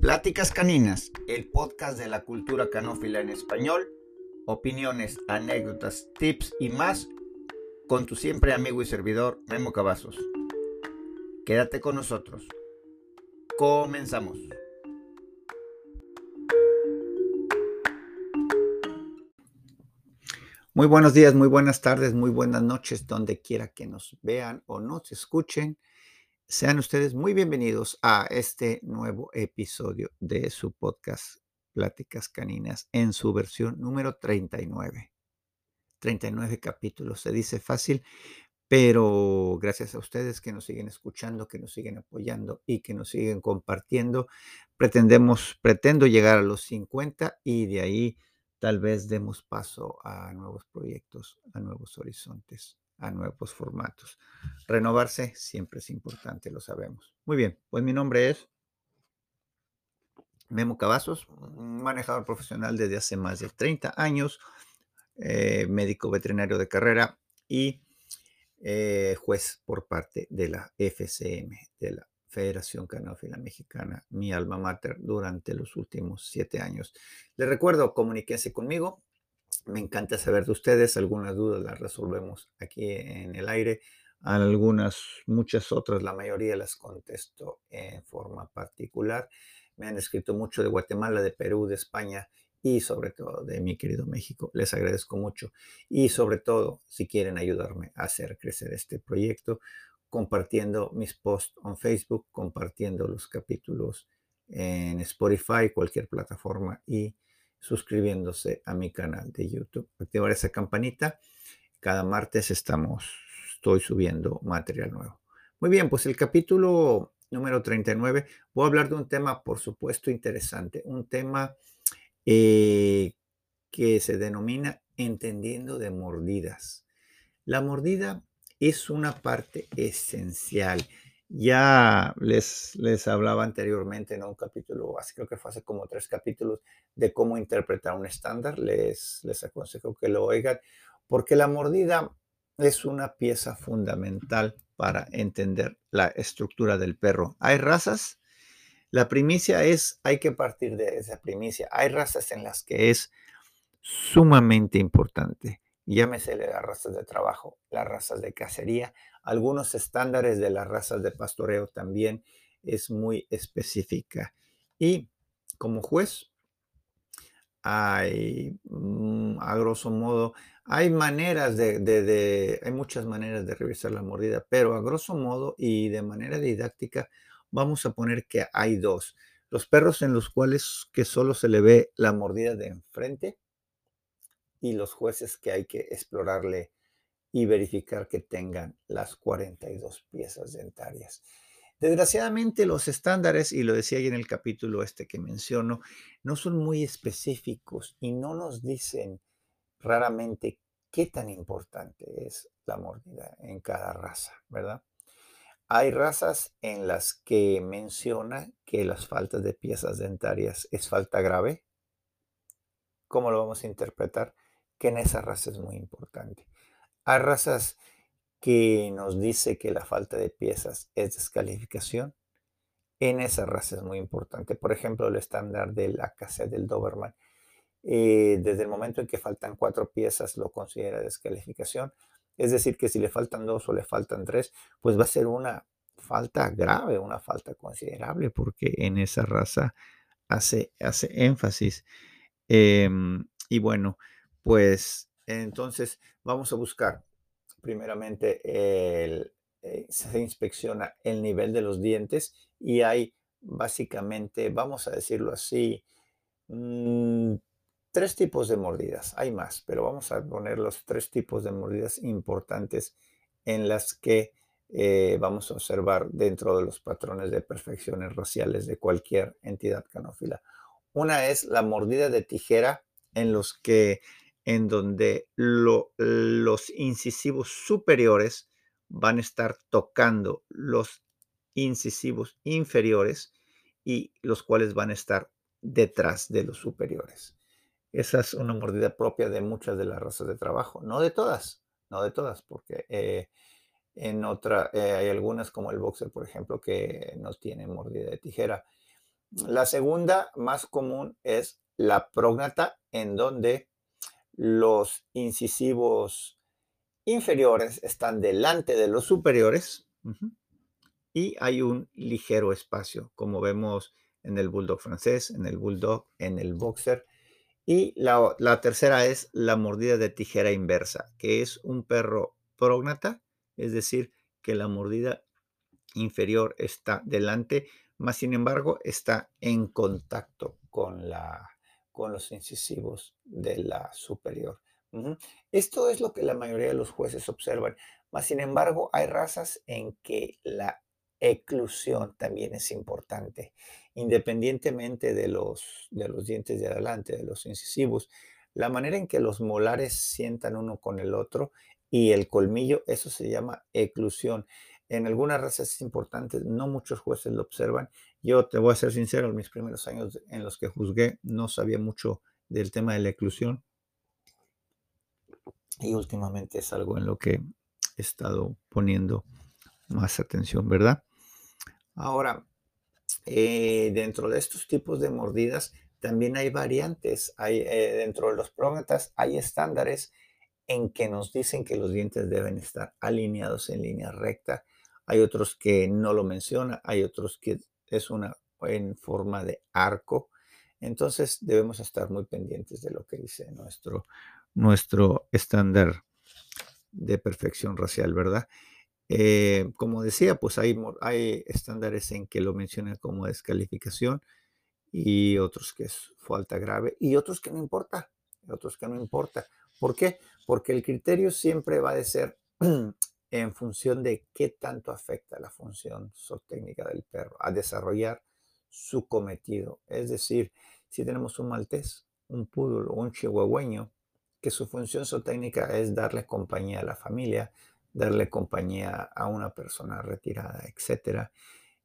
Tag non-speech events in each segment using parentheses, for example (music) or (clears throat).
Pláticas Caninas, el podcast de la cultura canófila en español, opiniones, anécdotas, tips y más con tu siempre amigo y servidor Memo Cavazos. Quédate con nosotros. Comenzamos. Muy buenos días, muy buenas tardes, muy buenas noches, donde quiera que nos vean o nos escuchen. Sean ustedes muy bienvenidos a este nuevo episodio de su podcast Pláticas Caninas en su versión número 39. 39 capítulos, se dice fácil, pero gracias a ustedes que nos siguen escuchando, que nos siguen apoyando y que nos siguen compartiendo, pretendemos, pretendo llegar a los 50 y de ahí tal vez demos paso a nuevos proyectos, a nuevos horizontes a nuevos formatos. Renovarse siempre es importante, lo sabemos. Muy bien, pues mi nombre es Memo Cavazos, manejador profesional desde hace más de 30 años, eh, médico veterinario de carrera y eh, juez por parte de la FCM, de la Federación Canófila Mexicana, mi alma mater, durante los últimos siete años. Les recuerdo, comuníquense conmigo me encanta saber de ustedes. Algunas dudas las resolvemos aquí en el aire. Algunas, muchas otras, la mayoría las contesto en forma particular. Me han escrito mucho de Guatemala, de Perú, de España y sobre todo de mi querido México. Les agradezco mucho. Y sobre todo, si quieren ayudarme a hacer crecer este proyecto, compartiendo mis posts en Facebook, compartiendo los capítulos en Spotify, cualquier plataforma y suscribiéndose a mi canal de YouTube. Activar esa campanita. Cada martes estamos, estoy subiendo material nuevo. Muy bien, pues el capítulo número 39, voy a hablar de un tema, por supuesto, interesante, un tema eh, que se denomina entendiendo de mordidas. La mordida es una parte esencial ya les, les hablaba anteriormente en un capítulo, creo que fue hace como tres capítulos, de cómo interpretar un estándar. Les, les aconsejo que lo oigan, porque la mordida es una pieza fundamental para entender la estructura del perro. Hay razas, la primicia es, hay que partir de esa primicia. Hay razas en las que es sumamente importante. Llámese las razas de trabajo, las razas de cacería, algunos estándares de las razas de pastoreo también es muy específica. Y como juez, hay, mm, a grosso modo, hay maneras de, hay muchas maneras de revisar la mordida, pero a grosso modo y de manera didáctica, vamos a poner que hay dos. Los perros en los cuales que solo se le ve la mordida de enfrente y los jueces que hay que explorarle y verificar que tengan las 42 piezas dentarias. Desgraciadamente los estándares, y lo decía ahí en el capítulo este que menciono, no son muy específicos y no nos dicen raramente qué tan importante es la mordida en cada raza, ¿verdad? Hay razas en las que menciona que las faltas de piezas dentarias es falta grave. ¿Cómo lo vamos a interpretar? Que en esa raza es muy importante. Hay razas que nos dice que la falta de piezas es descalificación. En esa raza es muy importante. Por ejemplo, el estándar de la casa del Doberman. Eh, desde el momento en que faltan cuatro piezas lo considera descalificación. Es decir, que si le faltan dos o le faltan tres, pues va a ser una falta grave, una falta considerable, porque en esa raza hace, hace énfasis. Em, y bueno, pues entonces, vamos a buscar primeramente, el, eh, se inspecciona el nivel de los dientes y hay básicamente, vamos a decirlo así, mm, tres tipos de mordidas. Hay más, pero vamos a poner los tres tipos de mordidas importantes en las que eh, vamos a observar dentro de los patrones de perfecciones raciales de cualquier entidad canófila. Una es la mordida de tijera en los que en donde los incisivos superiores van a estar tocando los incisivos inferiores y los cuales van a estar detrás de los superiores. Esa es una mordida propia de muchas de las razas de trabajo, no de todas, no de todas, porque eh, en otra eh, hay algunas como el boxer, por ejemplo, que no tiene mordida de tijera. La segunda más común es la prógnata, en donde los incisivos inferiores están delante de los superiores y hay un ligero espacio, como vemos en el bulldog francés, en el bulldog, en el boxer. Y la, la tercera es la mordida de tijera inversa, que es un perro prógnata, es decir, que la mordida inferior está delante, más sin embargo está en contacto con, la, con los incisivos de la superior. Esto es lo que la mayoría de los jueces observan. Más sin embargo, hay razas en que la eclusión también es importante. Independientemente de los, de los dientes de adelante, de los incisivos, la manera en que los molares sientan uno con el otro y el colmillo, eso se llama eclusión. En algunas razas es importante, no muchos jueces lo observan. Yo te voy a ser sincero, en mis primeros años en los que juzgué no sabía mucho del tema de la eclusión. Y últimamente es algo en lo que he estado poniendo más atención, ¿verdad? Ahora, eh, dentro de estos tipos de mordidas también hay variantes. Hay, eh, dentro de los prógnatas hay estándares en que nos dicen que los dientes deben estar alineados en línea recta. Hay otros que no lo menciona, hay otros que es una en forma de arco. Entonces debemos estar muy pendientes de lo que dice nuestro, nuestro estándar de perfección racial, ¿verdad? Eh, como decía, pues hay, hay estándares en que lo mencionan como descalificación y otros que es falta grave y otros que no importa, otros que no importa. ¿Por qué? Porque el criterio siempre va a ser (clears throat) en función de qué tanto afecta la función técnica del perro a desarrollar su cometido. Es decir, si tenemos un maltés, un poodle un chihuahueño, que su función técnica es darle compañía a la familia, darle compañía a una persona retirada, etc.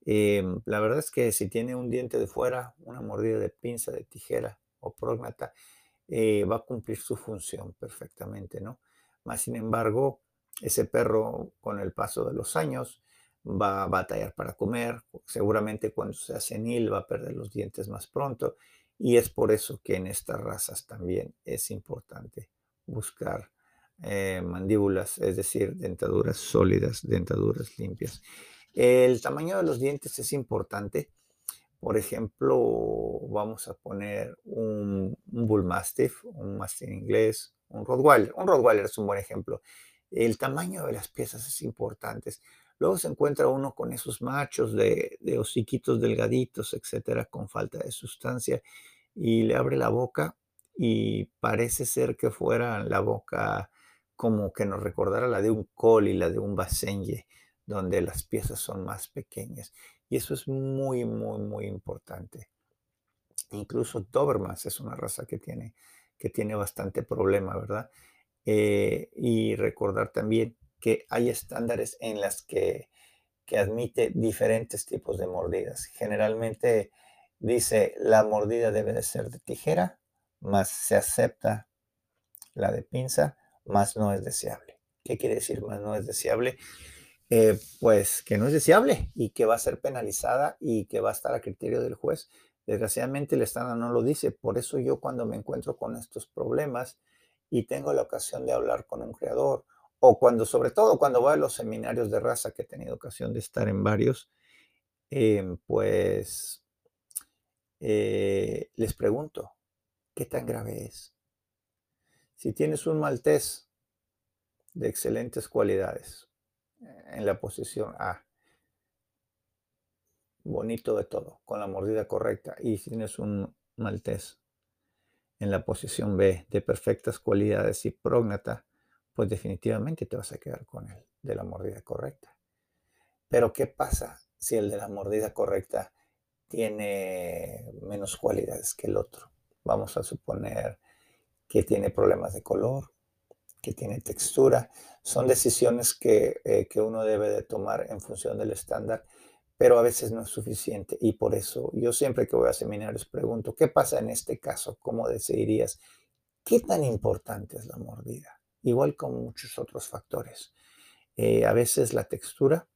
Em, la verdad es que si tiene un diente de fuera, una mordida de pinza, de tijera o prógnata, eh, va a cumplir su función perfectamente, ¿no? Más sin embargo, ese perro con el paso de los años va a batallar para comer, seguramente cuando sea senil va a perder los dientes más pronto y es por eso que en estas razas también es importante buscar eh, mandíbulas, es decir, dentaduras sólidas, dentaduras limpias. El tamaño de los dientes es importante. Por ejemplo, vamos a poner un, un Bull Mastiff, un Mastín inglés, un Rottweiler. Un Rottweiler es un buen ejemplo. El tamaño de las piezas es importante. Luego se encuentra uno con esos machos de, de hociquitos delgaditos, etcétera, con falta de sustancia, y le abre la boca y parece ser que fuera la boca como que nos recordara la de un col y la de un basenje, donde las piezas son más pequeñas. Y eso es muy, muy, muy importante. Incluso Dobermans es una raza que tiene, que tiene bastante problema, ¿verdad? Eh, y recordar también que hay estándares en las que, que admite diferentes tipos de mordidas. Generalmente dice la mordida debe de ser de tijera, más se acepta la de pinza, más no es deseable. ¿Qué quiere decir más no es deseable? Eh, pues que no es deseable y que va a ser penalizada y que va a estar a criterio del juez. Desgraciadamente el estándar no lo dice, por eso yo cuando me encuentro con estos problemas y tengo la ocasión de hablar con un creador o cuando, sobre todo cuando voy a los seminarios de raza, que he tenido ocasión de estar en varios, em, pues eh, les pregunto, ¿qué tan grave es? Si tienes un maltés de excelentes cualidades en la posición A, bonito de todo, con la mordida correcta, y si tienes un maltés en la posición B de perfectas cualidades y prógnata, pues definitivamente te vas a quedar con el de la mordida correcta. Pero ¿qué pasa si el de la mordida correcta tiene menos cualidades que el otro? Vamos a suponer que tiene problemas de color, que tiene textura. Son decisiones que, eh, que, uno debe de tomar en función del estándar, pero a veces no es suficiente. Y por eso yo siempre que voy a seminarios pregunto, ¿qué pasa en este caso? ¿Cómo decidirías? ¿Qué tan importante es la mordida? Igual como muchos otros factores. Eh, a veces la textura,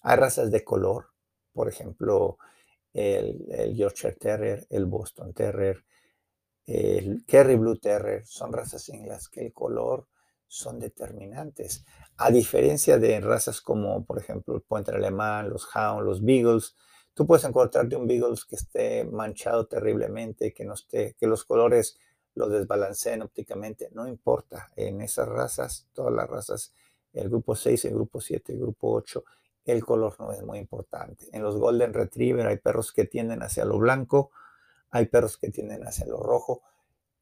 hay razas de color, por ejemplo, el, el Yorkshire Terrier, el Boston Terrier, el Kerry Blue Terrier, son razas en las que el color son determinantes. A diferencia de razas como, por ejemplo, el Pointer Alemán, los Hound, los Beagles, tú puedes encontrarte un Beagles que esté manchado terriblemente, que, no esté, que los colores lo desbalanceen ópticamente, no importa. En esas razas, todas las razas, el grupo 6, el grupo 7, el grupo 8, el color no es muy importante. En los Golden Retriever hay perros que tienden hacia lo blanco, hay perros que tienden hacia lo rojo.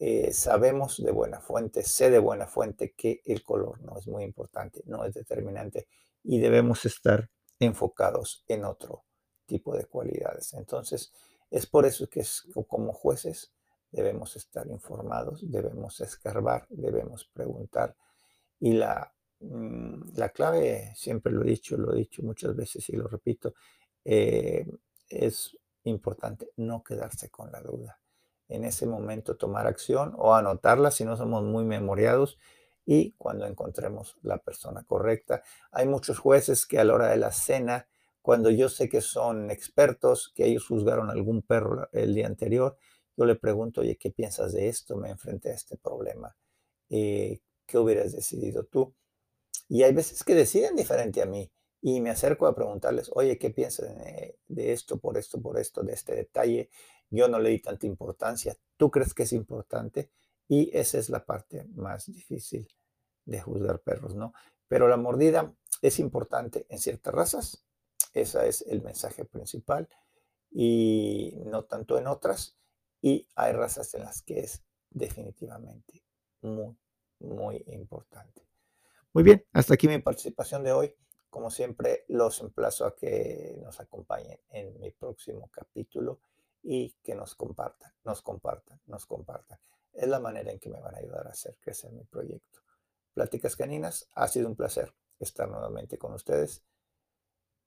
Eh, sabemos de buena fuente, sé de buena fuente que el color no es muy importante, no es determinante y debemos estar enfocados en otro tipo de cualidades. Entonces, es por eso que como jueces debemos estar informados, debemos escarbar, debemos preguntar. Y la, mm, la clave, siempre lo he dicho, lo he dicho muchas veces y lo repito, eh, es importante no quedarse con la duda. En ese momento tomar acción o anotarla si no somos muy memoriados y cuando encontremos la persona correcta. Hay muchos jueces que a la hora de la cena, cuando yo sé que son expertos, que ellos juzgaron algún perro el día anterior, yo le pregunto, oye, ¿qué piensas de esto? Me enfrenté a este problema. Eh, ¿Qué hubieras decidido tú? Y hay veces que deciden diferente a mí y me acerco a preguntarles, oye, ¿qué piensas de, esto, por esto, por esto, de este detalle? Yo no le di tanta importancia. ¿Tú crees que es importante? Y esa es la parte más difícil de juzgar perros, ¿no? Pero la mordida es importante en ciertas razas. Ese es el mensaje principal y no tanto en otras. Y hay razas en las que es definitivamente muy, muy importante. Muy bien, hasta aquí mi participación de hoy. Como siempre, los emplazo a que nos acompañen en mi próximo capítulo y que nos compartan, nos compartan, nos compartan. Es la manera en que me van a ayudar a hacer crecer mi proyecto. Pláticas Caninas, ha sido un placer estar nuevamente con ustedes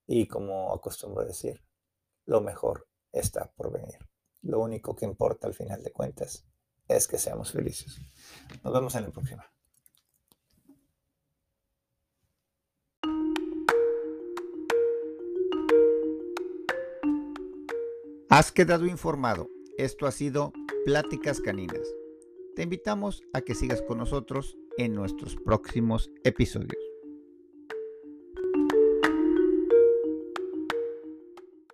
y como acostumbro decir, lo mejor está por venir. Lo único que importa al final de cuentas es que seamos felices. Nos vemos en la próxima. Has quedado informado. Esto ha sido Pláticas Caninas. Te invitamos a que sigas con nosotros en nuestros próximos episodios.